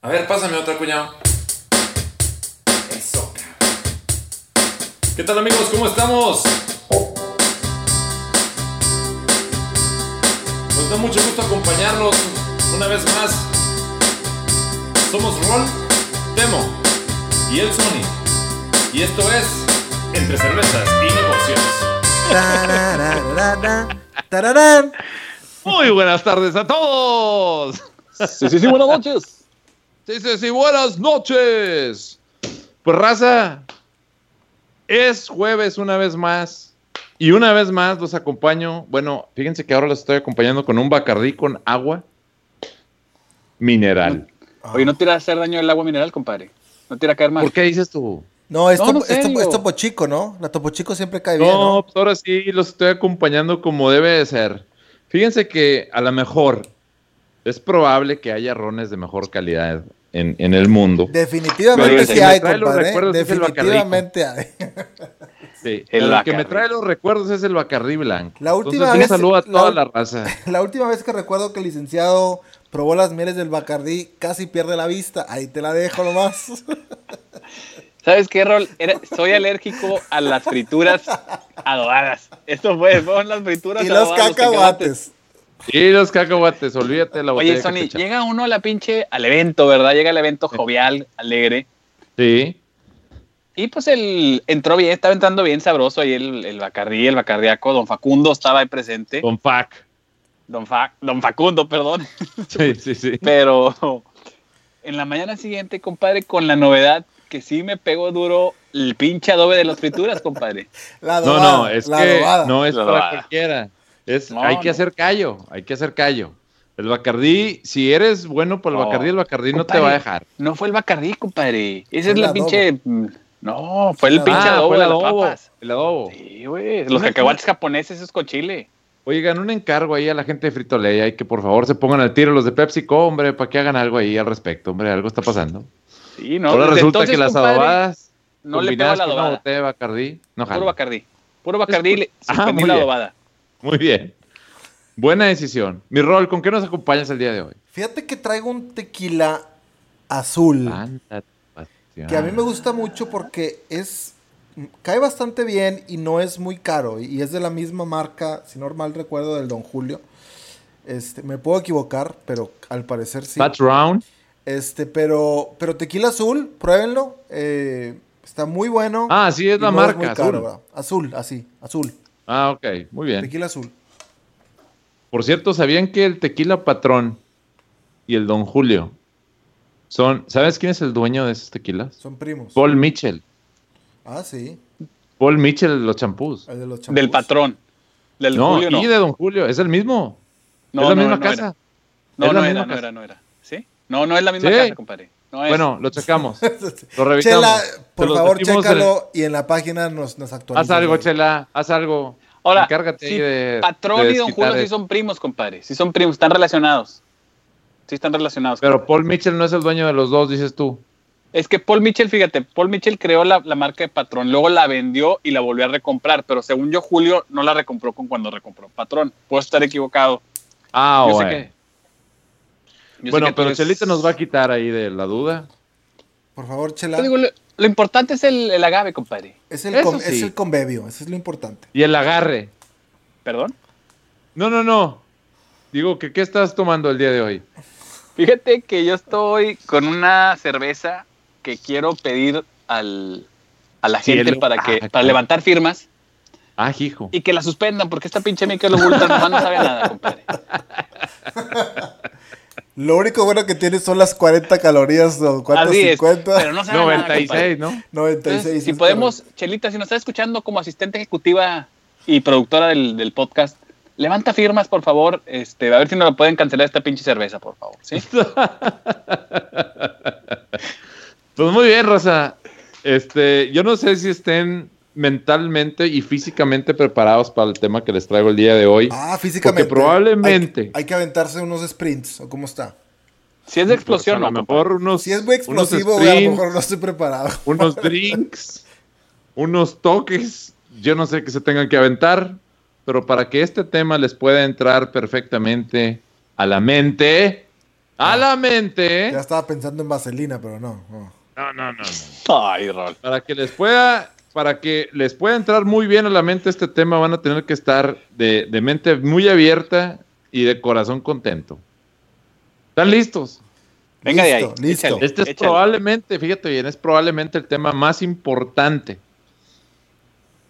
A ver, pásame otra, cuñado. Eso, cabrón. ¿Qué tal, amigos? ¿Cómo estamos? Nos da mucho gusto acompañarlos una vez más. Somos Rol, Temo y el Sony. Y esto es Entre Cervezas y Negocios. Muy buenas tardes a todos. Sí, sí, sí, buenas noches. Sí, sí, sí, buenas noches. Pues raza, es jueves una vez más. Y una vez más los acompaño. Bueno, fíjense que ahora los estoy acompañando con un bacardí con agua mineral. Oye, no te irá a hacer daño el agua mineral, compadre. No te irá a caer mal. ¿Por qué dices tú? No, es, No, topo- no, es topo- serio. es Topo Chico, ¿no? La Topo Chico siempre cae bien, No, ¿no? pues ahora sí los estoy acompañando como debe de ser. Fíjense que a lo mejor es probable que haya rones de mejor calidad en, en el mundo. Definitivamente sí hay, los compadre. ¿eh? Definitivamente hay. Sí, El que me trae los recuerdos es el Bacardí Blanco. La última Entonces, vez- un saludo a la toda la raza. La última vez que recuerdo que el licenciado probó las mieles del Bacardí, casi pierde la vista. Ahí te la dejo nomás. ¿Sabes qué, Rol? Era- soy alérgico a las frituras adobadas. Esto fue, fueron las frituras y los adobadas, cacahuates. Y los cacahuates, olvídate de la botella. Oye, Sony, llega uno a la pinche, al evento, ¿verdad? Llega al evento jovial, alegre. Sí, Y pues el entró bien, estaba entrando bien sabroso ahí el, el Bacardí, el Bacardiaco. Don Facundo estaba ahí presente. con fac. Don, Fa- Don Facundo, perdón. Sí, sí, sí. Pero en la mañana siguiente, compadre, con la novedad que sí me pegó duro el pinche adobe de las frituras, compadre. La No, adobada, no, es la que adobada. no es La para adobada. cualquiera. Es, No, hay que hacer callo, hay que hacer callo. El Bacardí, si eres bueno por el No, Bacardí, el Bacardí no te va a dejar. No fue el Bacardí, compadre. Esa Fue es el la adobo. pinche. No, fue el Ah, pinche adobo fue el de las adobo. papas. El adobo. Sí, güey. Los cacahuates japoneses es con chile. Oigan, un encargo ahí a la gente de Frito Lay, hay que por favor se pongan al tiro los de PepsiCo, hombre, para que hagan algo ahí al respecto, hombre, algo está pasando. Sí, no. Ahora resulta entonces, que las compadre, adobadas No le pegó a combinadas la con una adobada. botella de Bacardí, no Puro. Bacardí. Puro Bacardí le Ah, suspendí muy la bien. adobada. Muy bien. Buena decisión. Mi rol, ¿con qué nos acompañas el día de hoy? Fíjate que traigo un tequila azul. Que a mí me gusta mucho porque es. Cae bastante bien y no es muy caro. Y es de la misma marca, si no mal recuerdo, del Don Julio. Este, me puedo equivocar, pero al parecer sí. Pat Round. Este, pero, pero tequila azul, pruébenlo. eh, está muy bueno. Ah, sí, es la marca. muy azul. azul, así, azul. Ah, ok, muy bien. Tequila azul. Por cierto, ¿sabían que el tequila patrón y el Don Julio son. ¿Sabes quién es el dueño de esos tequilas? Son primos. Paul Mitchell. Ah, sí. Paul Mitchell de los champús. El de los Del champús. patrón. Del No, Julio no. y de Don Julio, es el mismo. No, es la no, misma no casa. era. No, no era, no era, no era. ¿Sí? No, no es la misma Sí. casa, compadre. No es. Bueno, lo checamos. Lo revisamos. Chela, por favor, chécalo y en la página nos, nos actualizas. Haz algo, ahí. Chela, haz algo. Ahora, Encárgate de. Patrón de y Don Julio sí son primos, compadre. Sí son primos, están relacionados. Sí están relacionados. Pero Paul Mitchell no es el dueño de los dos, dices tú. Es que Paul Mitchell, fíjate, Paul Mitchell creó la, la marca de Patrón, luego la vendió y la volvió a recomprar, pero según yo, Julio no la recompró con cuando recompró Patrón. Puedo estar equivocado. Ah, Yo sé bueno. que- Yo sé Bueno, que pero eres- Chelita nos va a quitar ahí de la duda. Por favor, Chela. Digo, lo importante es el, el agave, compadre. Es el, con- sí. es el convevio, eso es lo importante. Y el agarre. ¿Perdón? No, no, no. Digo, que ¿qué estás tomando el día de hoy? Fíjate que yo estoy con una cerveza que quiero pedir al, a la gente Cielo. para, que, Ah, para levantar firmas Ah, hijo. y que la suspendan, porque esta pinche Michelob Ultra nomás no sabe a nada, compadre. Lo único bueno que tiene son las 40 calorías o cuántas Así es, 50. pero no sabe a nada, compadre. 96, ¿no? 96. Entonces, si podemos, Chelita, si nos está escuchando como asistente ejecutiva y productora del, del podcast, levanta firmas, por favor. Este, a ver si nos lo pueden cancelar esta pinche cerveza, por favor. ¿sí? Pues muy bien, Rosa. Este, yo no sé si estén mentalmente y físicamente preparados para el tema que les traigo el día de hoy. Ah, físicamente. Porque probablemente- Hay, hay que aventarse unos sprints, ¿o cómo está? Si es de explosión, Pues a no. lo mejor unos, Si es muy unos explosivo, a lo mejor no estoy preparado. unos drinks, unos toques, yo no sé que se tengan que aventar, pero para que este tema les pueda entrar perfectamente a la mente, a la mente. Ya estaba pensando en vaselina, pero no. no. No, no, no, no. Ay, Rol. Para que les pueda, para que les pueda entrar muy bien a la mente este tema, van a tener que estar de, de mente muy abierta y de corazón contento. ¿Están listos? Venga de ahí. Listo, listo. échale, Este es échale. probablemente, fíjate bien, es probablemente el tema más importante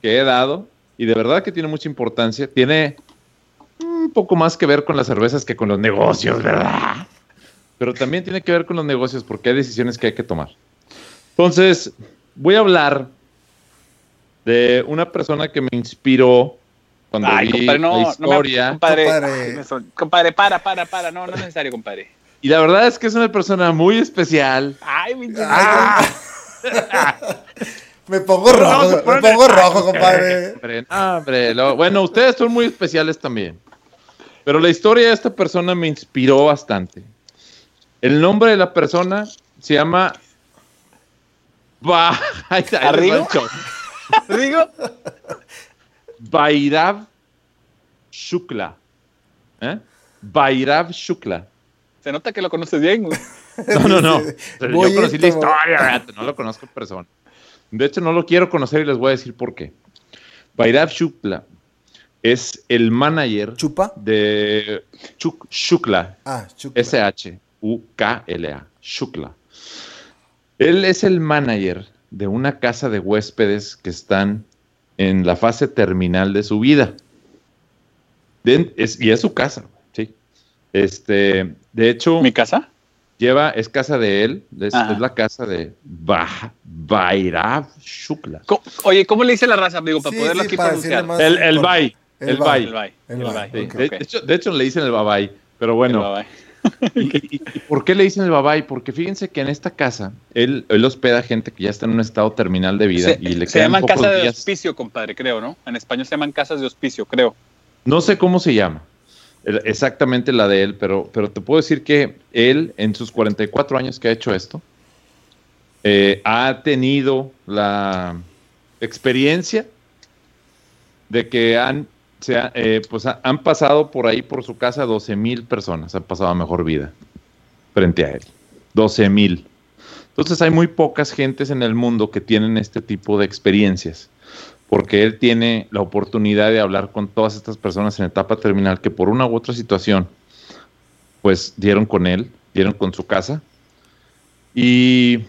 que he dado y de verdad que tiene mucha importancia. Tiene un poco más que ver con las cervezas que con los negocios, ¿verdad? Pero también tiene que ver con los negocios porque hay decisiones que hay que tomar. Entonces, voy a hablar de una persona que me inspiró cuando Ay, vi compadre, no, la no me- historia. compadre, Compadre. para, para, para, no, no es necesario, compadre. Y la verdad es que es una persona muy especial. Ay, mi Ay, Me pongo rojo, me pongo rojo, compadre. Hombre, no, hombre, lo- bueno, ustedes son muy especiales también. Pero la historia de esta persona me inspiró bastante. El nombre de la persona se llama. Ba... Ahí está, ahí les show. Digo, Bairav Shukla. ¿Eh? Bairav Shukla. se nota que lo conoces bien, güey. No, no, no. Yo conocí la historia, no lo conozco en persona. De hecho, no lo quiero conocer y les voy a decir por qué. Bairav Shukla es el manager ¿Chupa? de Chuk- Shukla, Ah, chupa. S-H-U-K-L-A, Shukla. Él es el manager de una casa de huéspedes que están en la fase terminal de su vida. De- es- y es su casa, sí. Este, de hecho, ¿Mi casa? lleva, es casa de él, es, es la casa de Ba- Bairav Shukla. Co- Oye, ¿cómo le dice la raza, amigo, para Sí, poderlo sí, aquí para pronunciar? El, el Bai, el. Bai. El ok. de, de hecho, de hecho le dicen el babay, pero bueno. El. ¿Y, y- y por qué le dicen el babay? Porque fíjense que en esta casa él, él hospeda gente que ya está en un estado terminal de vida Se, y le se llaman casas de días. hospicio, compadre, creo, ¿no? En español se llaman casas de hospicio, creo. No sé cómo se llama exactamente la de él, pero, pero te puedo decir que él, en sus 44 años que ha hecho esto, eh, ha tenido la experiencia de que han, se ha- eh, pues ha- han pasado por ahí, por su casa, 12 mil personas, han pasado mejor vida frente a él. 12 mil. Entonces hay muy pocas gentes en el mundo que tienen este tipo de experiencias porque él tiene la oportunidad de hablar con todas estas personas en etapa terminal que por una u otra situación, pues dieron con él, dieron con su casa. Y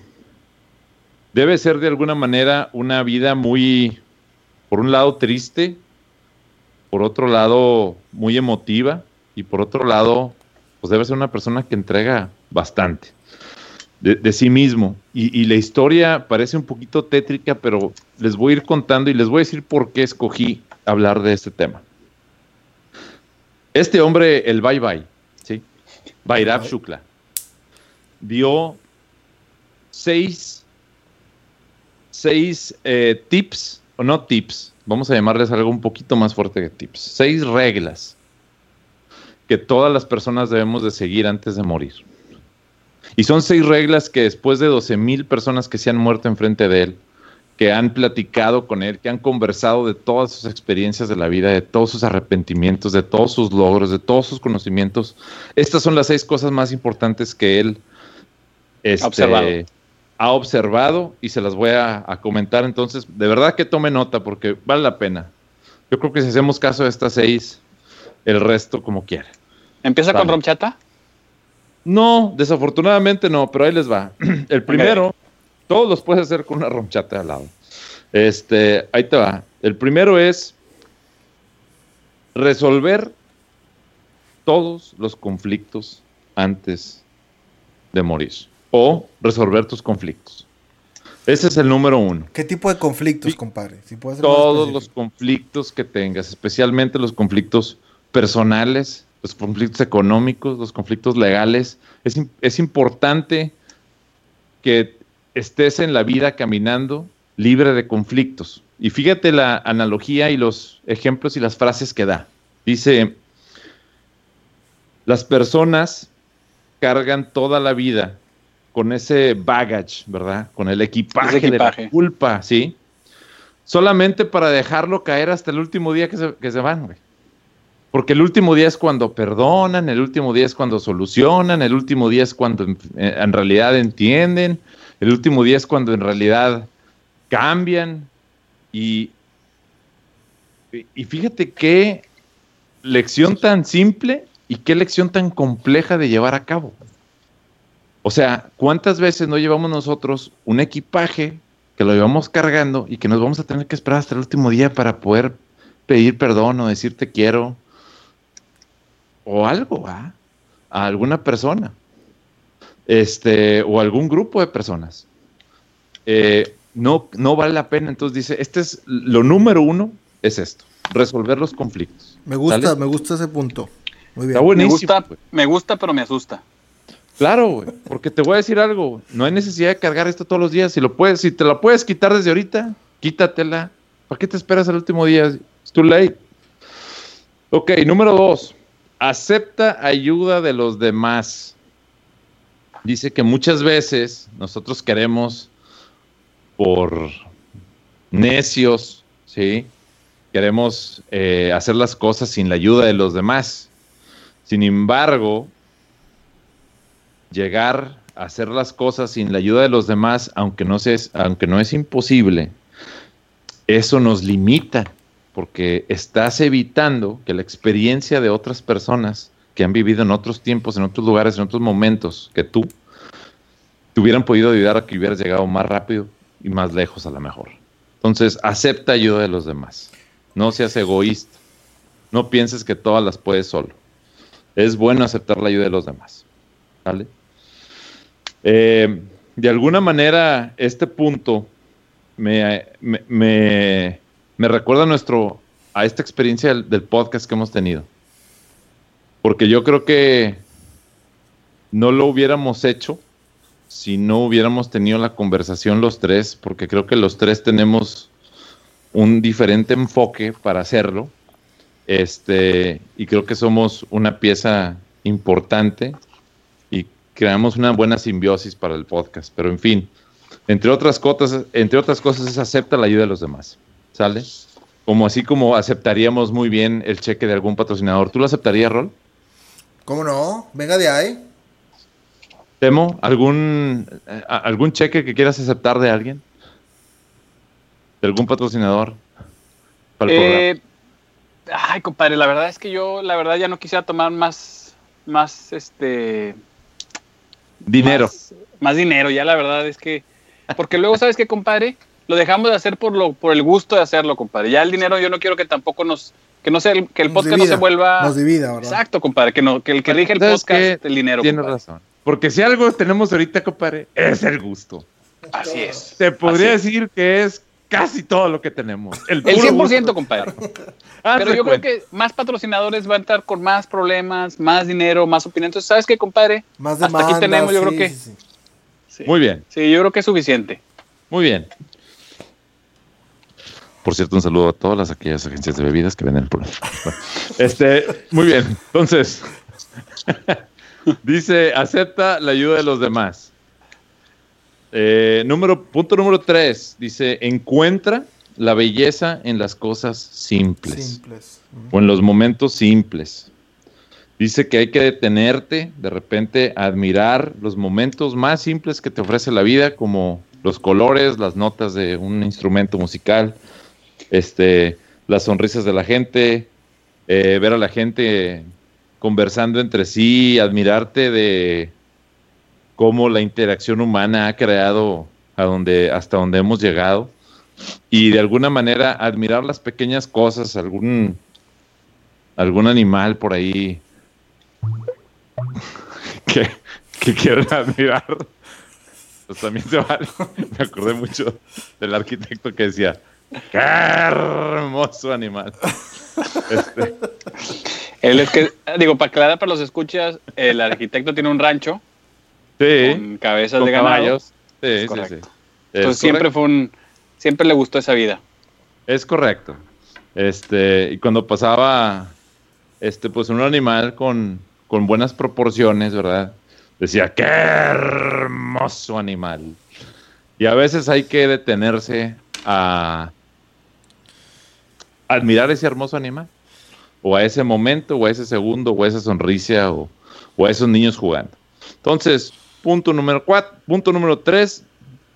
debe ser de alguna manera una vida muy, por un lado triste, por otro lado muy emotiva y por otro lado, pues debe ser una persona que entrega bastante de, de sí mismo. Y, y la historia parece un poquito tétrica, pero les voy a ir contando y les voy a decir por qué escogí hablar de este tema. Este hombre, el Bye Bye, ¿sí? Shukla, dio seis, seis eh, tips, o no tips, vamos a llamarles algo un poquito más fuerte que tips, seis reglas que todas las personas debemos de seguir antes de morir. Y son seis reglas que después de 12 mil personas que se han muerto enfrente de él, que han platicado con él, que han conversado de todas sus experiencias de la vida, de todos sus arrepentimientos, de todos sus logros, de todos sus conocimientos, estas son las seis cosas más importantes que él este. Ha observado y se las voy a, a comentar. Entonces, de verdad que tome nota porque vale la pena. Yo creo que si hacemos caso de estas seis, el resto como quiera. ¿Empieza con romchata? No, desafortunadamente no, pero ahí les va. El primero, todos los puedes hacer con una ronchata al lado. Este, ahí te va. El primero es resolver todos los conflictos antes de morir o resolver tus conflictos. Ese es el número uno. ¿Qué tipo de conflictos, Sí. compadre? Si Todos los conflictos que tengas, especialmente los conflictos personales, los conflictos económicos, los conflictos legales. Es, es importante que estés en la vida caminando libre de conflictos. Y fíjate la analogía y los ejemplos y las frases que da. Dice, las personas cargan toda la vida con ese baggage, ¿verdad? Con el equipaje, de la culpa, ¿sí? Solamente para dejarlo caer hasta el último día que se, que se van, güey. Porque el último día es cuando perdonan, el último día es cuando solucionan, el último día es cuando en, en realidad entienden, el último día es cuando en realidad cambian. Y, y fíjate qué lección tan simple y qué lección tan compleja de llevar a cabo. O sea, ¿cuántas veces no llevamos nosotros un equipaje que lo llevamos cargando y que nos vamos a tener que esperar hasta el último día para poder pedir perdón o decir te quiero o algo ¿ah? a alguna persona este o algún grupo de personas eh, no no vale la pena entonces dice este es lo número uno es esto resolver los conflictos Me gusta, ¿Sale? me gusta ese punto. Muy bien. Está Me buenísimo gusta, güey. me gusta, pero me asusta. Claro, güey, porque te voy a decir algo, no hay necesidad de cargar esto todos los días, si lo puedes, si te la puedes quitar desde ahorita, quítatela. ¿Para qué te esperas al último día? Es too late. Ok, número dos, acepta ayuda de los demás. Dice que muchas veces nosotros queremos, por necios, ¿sí? Queremos eh, hacer las cosas sin la ayuda de los demás. Sin embargo, llegar a hacer las cosas sin la ayuda de los demás, aunque no, se es, aunque no es imposible, eso nos limita, porque estás evitando que la experiencia de otras personas que han vivido en otros tiempos, en otros lugares, en otros momentos que tú, te hubieran podido ayudar a que hubieras llegado más rápido y más lejos a la mejor. Entonces, acepta ayuda de los demás. No seas egoísta. No pienses que todas las puedes solo. Es bueno aceptar la ayuda de los demás. ¿Vale? Eh, de alguna manera, este punto me, me, me, recuerda a, nuestro, a esta experiencia del, del podcast que hemos tenido. Porque yo creo que no lo hubiéramos hecho si no hubiéramos tenido la conversación los tres, porque creo que los tres tenemos un diferente enfoque para hacerlo. Este, y creo que somos una pieza importante creamos una buena simbiosis para el podcast. Pero en fin, entre otras cosas, entre otras cosas es acepta la ayuda de los demás. ¿Sale? Como así como aceptaríamos muy bien el cheque de algún patrocinador. ¿Tú lo aceptarías, Rol? ¿Cómo no? Venga de ahí. Temo, ¿algún, eh, algún cheque que quieras aceptar de alguien? ¿De algún patrocinador? Para el programa? Eh, ay, compadre, la verdad es que yo, la verdad, ya no quisiera tomar más, más, este... Dinero. Más, más dinero, ya la verdad es que... Porque luego, ¿sabes qué, compadre? Lo dejamos de hacer por, lo, por el gusto de hacerlo, compadre. Ya el dinero yo no quiero que tampoco nos... Que no sea el, que el Nos podcast no se vuelva... Nos divida, ¿verdad? Exacto, compadre, que, no, que el que rige el ¿Sabes podcast es el dinero, Tienes compadre. razón. Porque si algo tenemos ahorita, compadre, es el gusto. Así es. Se podría Así decir que es casi todo lo que tenemos. El, El puro 100%, gusto. compadre. Pero yo creo que más patrocinadores van a estar con más problemas, más dinero, más opinión. Entonces, ¿sabes qué, compadre? Más Hasta demanda. aquí tenemos, yo sí, creo que. sí, sí. Sí. Muy bien, Sí, yo creo que es suficiente. muy bien. Por cierto, un saludo a todas las aquellas agencias de bebidas que venden el programa. Bueno, este, muy bien. Entonces, dice, acepta la ayuda de los demás. Eh, número, punto número tres, dice, encuentra la belleza en las cosas simples. O en los momentos simples. Dice que hay que detenerte, de repente, a admirar los momentos más simples que te ofrece la vida, como los colores, las notas de un instrumento musical, este, las sonrisas de la gente, eh, ver a la gente conversando entre sí, admirarte de cómo la interacción humana ha creado a donde, hasta donde hemos llegado y de alguna manera admirar las pequeñas cosas, algún algún animal por ahí que, que quieran admirar, pues también se vale. Me acordé mucho del arquitecto que decía, ¡qué hermoso animal! Este, Él es que, digo, para aclarar para los escuchas, el arquitecto tiene un rancho sí, con cabezas con de ganado. caballos. Sí, sí, Entonces siempre fue un, siempre le gustó esa vida. Es correcto. Este, y cuando pasaba, este, pues un animal con, con buenas proporciones, ¿verdad? Decía, qué hermoso animal. Y a veces hay que detenerse a admirar ese hermoso animal. o a ese momento, o a ese segundo, o a esa sonrisa, o, o a esos niños jugando. Entonces, punto número cuatro, punto número tres,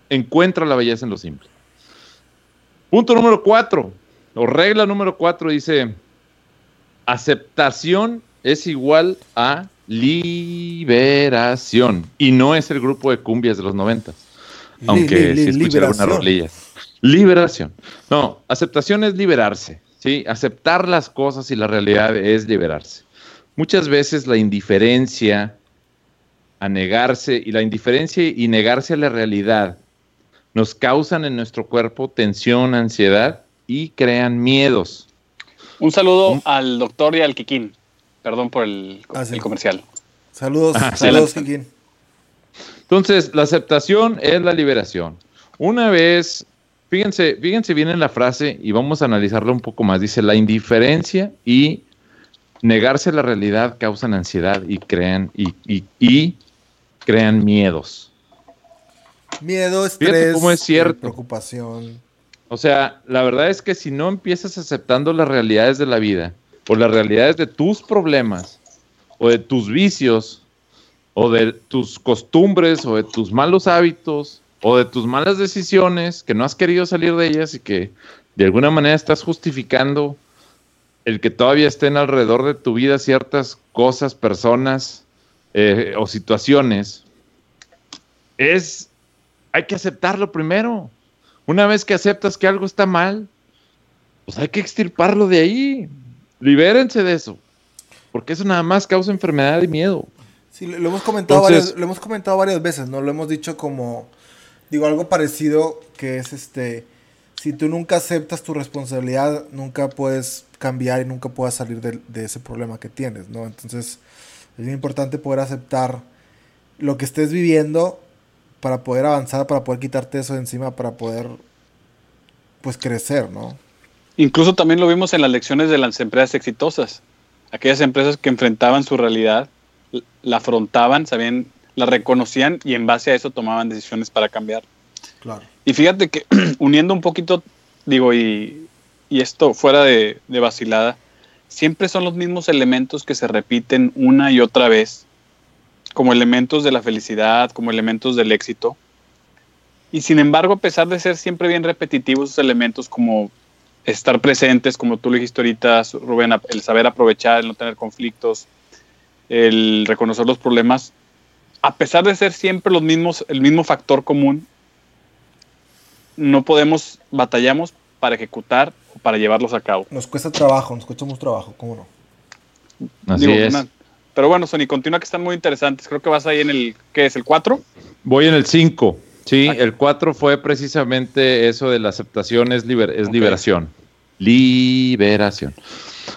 encuentra la belleza en lo simple. Punto número cuatro, o regla número cuatro dice, aceptación es igual a liberación. Y no es el grupo de cumbias de los noventas. Aunque sí escuché algunas rolillas. Liberación. No, aceptación es liberarse. ¿sí? Aceptar las cosas y la realidad es liberarse. Muchas veces la indiferencia a negarse y la indiferencia y negarse a la realidad nos causan en nuestro cuerpo tensión, ansiedad y crean miedos. Un saludo al doctor y al Kikín. Perdón por el, Ah, sí. el comercial. Saludos, Ah, saludos. Kikín. Entonces, la aceptación es la liberación. Una vez, fíjense, fíjense bien en la frase y vamos a analizarla un poco más. Dice, la indiferencia y negarse a la realidad causan ansiedad y crean, y, y- y crean miedos. Miedo, estrés, cómo es cierto. preocupación. O sea, la verdad es que si no empiezas aceptando las realidades de la vida, o las realidades de tus problemas, o de tus vicios, o de tus costumbres, o de tus malos hábitos, o de tus malas decisiones, que no has querido salir de ellas y que de alguna manera estás justificando el que todavía estén alrededor de tu vida ciertas cosas, personas eh, o situaciones, es, hay que aceptarlo primero. Una vez que aceptas que algo está mal, pues hay que extirparlo de ahí. Libérense de eso. Porque eso nada más causa enfermedad y miedo. Sí, lo hemos comentado Entonces- varias, lo hemos comentado varias veces, ¿no? Lo hemos dicho como, digo, algo parecido que es este, si tú nunca aceptas tu responsabilidad, nunca puedes cambiar y nunca puedes salir de, de ese problema que tienes, ¿no? Entonces, es bien importante poder aceptar lo que estés viviendo para poder avanzar, para poder quitarte eso de encima, para poder, pues, crecer, ¿no? Incluso también lo vimos en las lecciones de las empresas exitosas. Aquellas empresas que enfrentaban su realidad, la afrontaban, sabían, la reconocían y en base a eso tomaban decisiones para cambiar. Claro. Y fíjate que uniendo un poquito, digo, y, y esto fuera de, de vacilada, siempre son los mismos elementos que se repiten una y otra vez, como elementos de la felicidad, como elementos del éxito. Y sin embargo, a pesar de ser siempre bien repetitivos esos elementos como estar presentes, como tú lo dijiste ahorita, Rubén, el saber aprovechar, el no tener conflictos, el reconocer los problemas, a pesar de ser siempre los mismos, el mismo factor común, no podemos, batallamos para ejecutar o para llevarlos a cabo. Nos cuesta trabajo, nos cuesta mucho trabajo, ¿cómo no? Así Digo, es. una- pero bueno, Sony, continúa que están muy interesantes. Creo que vas ahí en el, ¿qué es? ¿El 4? Voy en el 5. Sí, Ay. el 4 fue precisamente eso de la aceptación es, liber- es liberación. Liberación.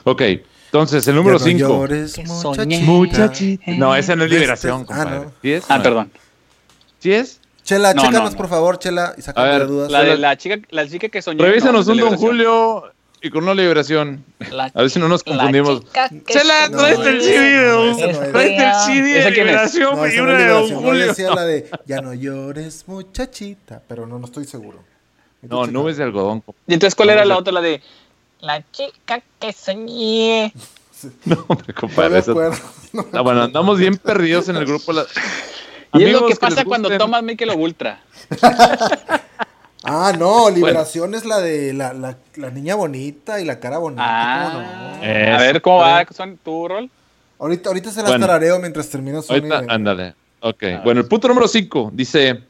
Ok, entonces el número Ya no 5. llores, Que muchachita. soñé. Muchachita. No, esa no es Este- liberación, ah, compadre. no. ¿Sí es? Ah, No. perdón. ¿Sí es? Chela, No, chécanos no, no. por favor, Chela, y A sácame ver, de dudas. La de la chica, la chica que soñé. Revísanos no, un Don. Julio y con una liberación. La A ver si no nos confundimos. Chela, No, tráete el CD de no, es. El CD de ¿Esa quién es? liberación No, y una es de Don Julio. decía la de Ya no llores, muchachita. Pero no, no estoy seguro. No, nubes de algodón. compadre. ¿Y entonces cuál era la otra? La de. La chica que soñé. No, compadre. me eso- acuerdo. No. Ah, bueno, andamos bien perdidos en el grupo. Y es lo que pasa cuando tomas Michelob Ultra. Ah, no, liberación es la de la, la, la niña bonita y la cara bonita. ¿cómo Ah, no? Eh. a ver cómo va son tu rol. Ahorita, ahorita se las Bueno. tarareo mientras termino Sony. Ahorita, de- ándale. Ok. Ah. Bueno, el punto número 5 dice: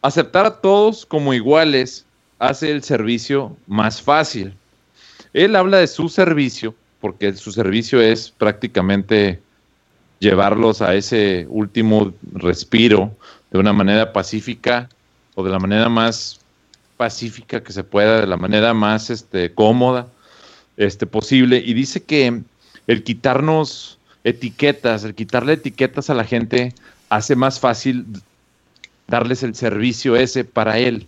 aceptar a todos como iguales hace el servicio más fácil. Él habla de su servicio, porque su servicio es prácticamente llevarlos a ese último respiro de una manera pacífica o de la manera más pacífica que se pueda, de la manera más este, cómoda este, posible. Y dice que el quitarnos etiquetas, el quitarle etiquetas a la gente hace más fácil darles el servicio ese para él.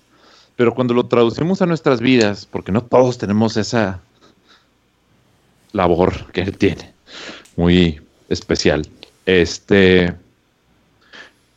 Pero cuando lo traducimos a nuestras vidas, porque no todos tenemos esa labor que él tiene, muy especial, este,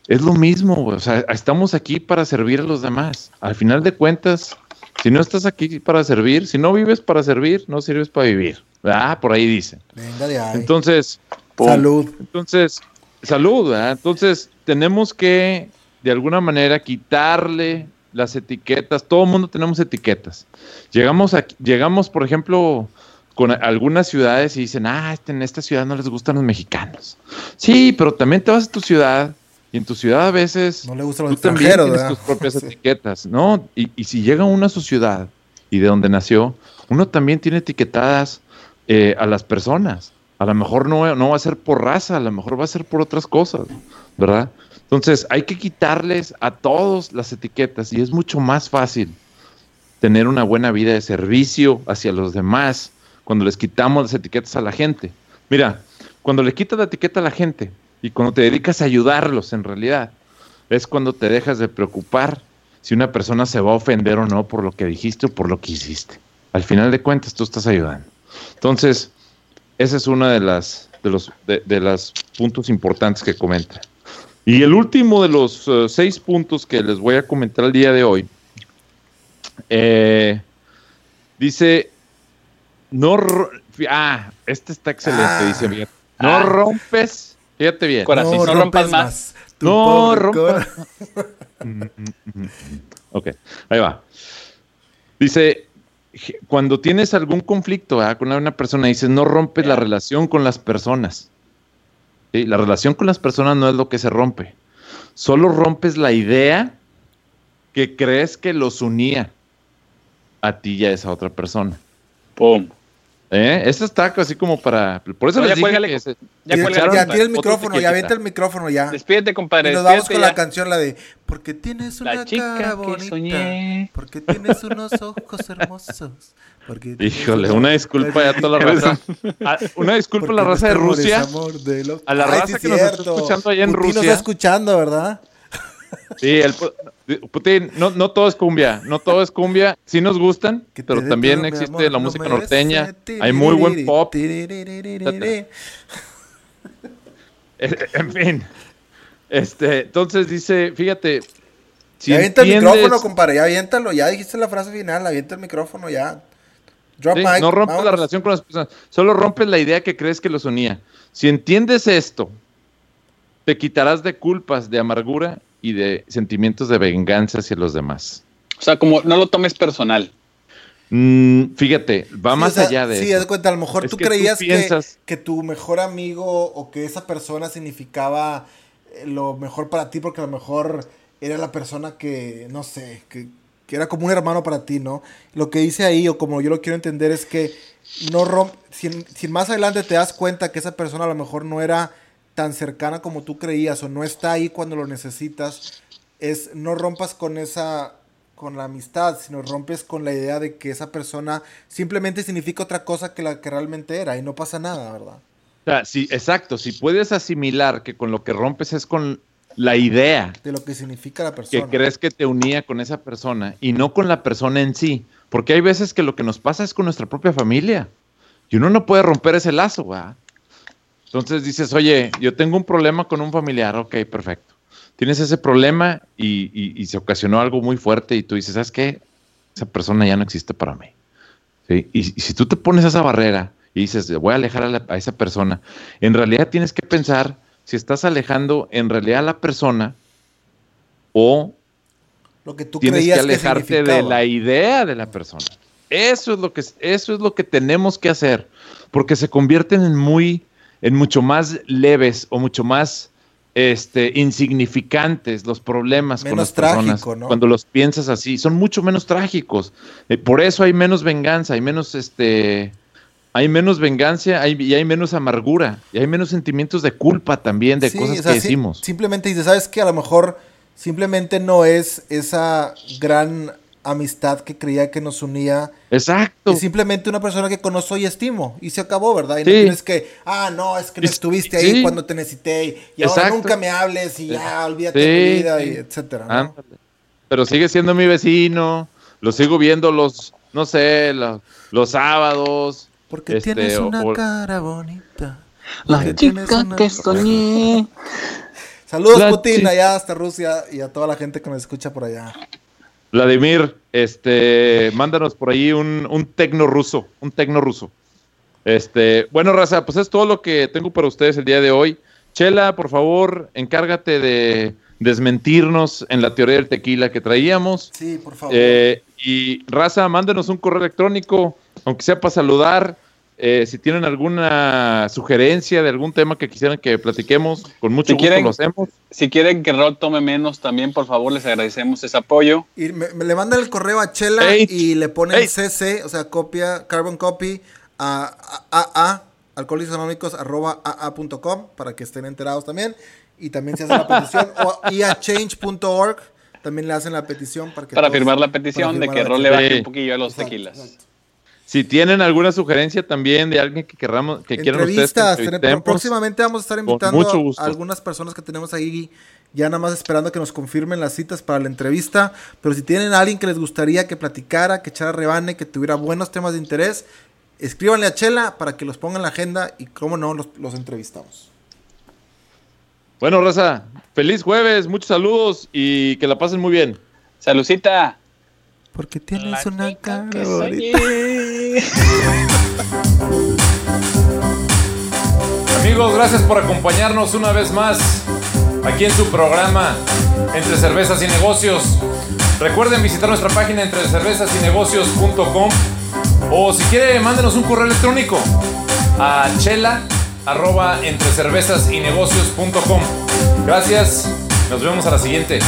es lo mismo, o sea, estamos aquí para servir a los demás. Al final de cuentas, Si no estás aquí para servir, si no vives para servir, no sirves para vivir. Ah, por ahí dice. Venga de ahí. Entonces, Pum. Salud. entonces, salud, ¿verdad? Entonces, tenemos que, de alguna manera, quitarle las etiquetas. Todo el mundo tenemos etiquetas. Llegamos, llegamos, por ejemplo, con algunas ciudades y dicen, ah, este- en esta ciudad no les gustan los mexicanos. Sí, pero también te vas a tu ciudad y en tu ciudad a veces No le gustan los tú también tienes ¿verdad? tus propias Sí. etiquetas, ¿no? Y, y si llega uno a su ciudad y de donde nació, uno también tiene etiquetadas eh, a las personas. A lo mejor no, no va a ser por raza, a lo mejor va a ser por otras cosas, ¿verdad? Entonces hay que quitarles a todos las etiquetas y es mucho más fácil tener una buena vida de servicio hacia los demás cuando les quitamos las etiquetas a la gente. Mira, cuando le quitas la etiqueta a la gente y cuando te dedicas a ayudarlos en realidad, es cuando te dejas de preocupar si una persona se va a ofender o no por lo que dijiste o por lo que hiciste. Al final de cuentas, tú estás ayudando. Entonces, ese es uno de las de los de, de puntos importantes que comenta. Y el último de los eh, seis puntos que les voy a comentar el día de hoy eh, dice no ah este está excelente Ah. dice bien no Ah. rompes fíjate bien Corazón. no rompas más. No rompas Ok, ahí va. Dice, cuando tienes algún conflicto ¿verdad? con una persona, dices, no rompes la relación con las personas. ¿Sí? La relación con las personas no es lo que se rompe. Solo rompes la idea que crees que los unía a ti y a esa otra persona. Pum. ¿Eh? Esto está así como para... Por eso No, les ya dije cuélgale. que se- Ya Ya, cuelga, ya, tira el micrófono, ya avienta el micrófono ya. Despídete, compadre. Y nos vamos con la ya. canción, la de Porque tienes una La chica cara que bonita. soñé. Porque tienes unos ojos hermosos. Porque Híjole, una disculpa ya a toda la raza. Ah, Una disculpa a la raza de este Rusia. amor de lo- A la Ay, raza sí, que nos está cierto. escuchando allá en Putin nos Rusia. está escuchando, ¿verdad? Sí, el, Putin, no, no todo es cumbia, no todo es cumbia. Sí nos gustan, pero también existe la música norteña. Hay muy buen pop. En fin. Este, entonces dice, fíjate. Avienta el micrófono, compadre, ya aviéntalo, ya dijiste la frase final, avienta el micrófono ya. Drop sí, mic, no rompes la relación con las personas, solo rompes la idea que crees que los unía. Si entiendes esto, te quitarás de culpas, de amargura y de sentimientos de venganza hacia los demás. O sea, como no lo tomes personal. Mm, fíjate, va Sí, más o sea, allá de Sí, eso. haz de cuenta, a lo mejor Es tú que creías que- piensas- que, tu mejor amigo o que esa persona significaba eh, lo mejor para ti, porque a lo mejor era la persona que, no sé, que, que era como un hermano para ti, ¿no? Lo que dice ahí, o como yo lo quiero entender, es que no romp si, si más adelante te das cuenta que esa persona a lo mejor no era tan cercana como tú creías o no está ahí cuando lo necesitas, es no rompas con esa con la amistad, sino rompes con la idea de que esa persona simplemente significa otra cosa que la que realmente era y no pasa nada, ¿verdad? O sea, sí, exacto, si puedes asimilar que con lo que rompes es con la idea De lo que significa la que persona. crees que te unía con esa persona y no con la persona en sí, porque hay veces que lo que nos pasa es con nuestra propia familia y uno no puede romper ese lazo, ¿verdad? Entonces dices, oye, yo tengo un problema con un familiar, ok, perfecto. Tienes ese problema y, y- y se ocasionó algo muy fuerte y tú dices, ¿sabes qué? Esa persona ya no existe para mí. ¿Sí? Y, y si tú te pones esa barrera y dices, voy a alejar a, la- a esa persona, en realidad tienes que pensar si estás alejando en realidad a la persona o lo que tú tienes que creías que, alejarte de la idea de la persona. Eso es lo que eso es lo que tenemos que hacer, porque se convierten en muy en mucho más leves o mucho más este insignificantes los problemas con las personas trágico, ¿no? cuando los piensas así, son mucho menos trágicos. Eh, por eso hay menos venganza, hay menos este hay menos venganza hay, y hay menos amargura y hay menos sentimientos de culpa también de Sí, cosas o sea, que decimos. simplemente dices, ¿sabes qué? A lo mejor simplemente no es esa gran amistad que creía que nos unía. Exacto. Es simplemente una persona que conozco y estimo. Y se acabó, ¿verdad? Y no tienes que, ah, no, es que no estuviste ahí sí. cuando te necesité. Y ahora nunca me hables y ya, olvídate Sí, de mi vida, y etcétera. Pero sigue siendo mi vecino, lo sigo viendo los, no sé, los, los sábados. Porque este, tienes una o- cara bonita. La Porque chica una- que soñé. Saludos, La Putin, allá hasta Rusia y a toda la gente que nos escucha por allá. Vladimir, este, mándanos por ahí un, un tecno ruso, un tecno ruso. Este, bueno, Raza, pues es todo lo que tengo para ustedes el día de hoy. Chela, por favor, encárgate de desmentirnos en la teoría del tequila que traíamos. Sí, por favor. Eh, y Raza, mándenos un correo electrónico, aunque sea para saludar. Eh, si tienen alguna sugerencia de algún tema que quisieran que platiquemos, con mucho Si gusto quieren- lo hacemos. Si quieren que Rod tome menos, también por favor les agradecemos ese apoyo. Y me, me le mandan el correo a Chela y le ponen Hey. CC, o sea, copia, carbon copy a AA, alcohólicos arroba AA.com para que estén enterados también. Y también se hace la petición. o, y a change.org también le hacen la petición para que Para todos- firmar la petición de que Rod le baje Sí. un poquillo a los Exacto, tequilas. exacto. Si tienen alguna sugerencia también de alguien que querramos, que quieran ustedes que próximamente vamos a estar invitando mucho a- gusto. a algunas personas que tenemos ahí ya nada más esperando que nos confirmen las citas para la entrevista. Pero si tienen a alguien que les gustaría que platicara, que echara rebane, que tuviera buenos temas de interés, escríbanle a Chela para que los ponga en la agenda y cómo no, los, los entrevistamos. Bueno, Raza, feliz jueves, muchos saludos y que la pasen muy bien. Salucita. Porque La tienes una chica cara. Amigos, gracias por acompañarnos una vez más aquí en su programa Entre Cervezas y Negocios. Recuerden visitar nuestra página entre cervezas y negocios.com o si quiere, mándenos un correo electrónico a chela entre cervezas y negocios.com. Gracias, nos vemos a la siguiente.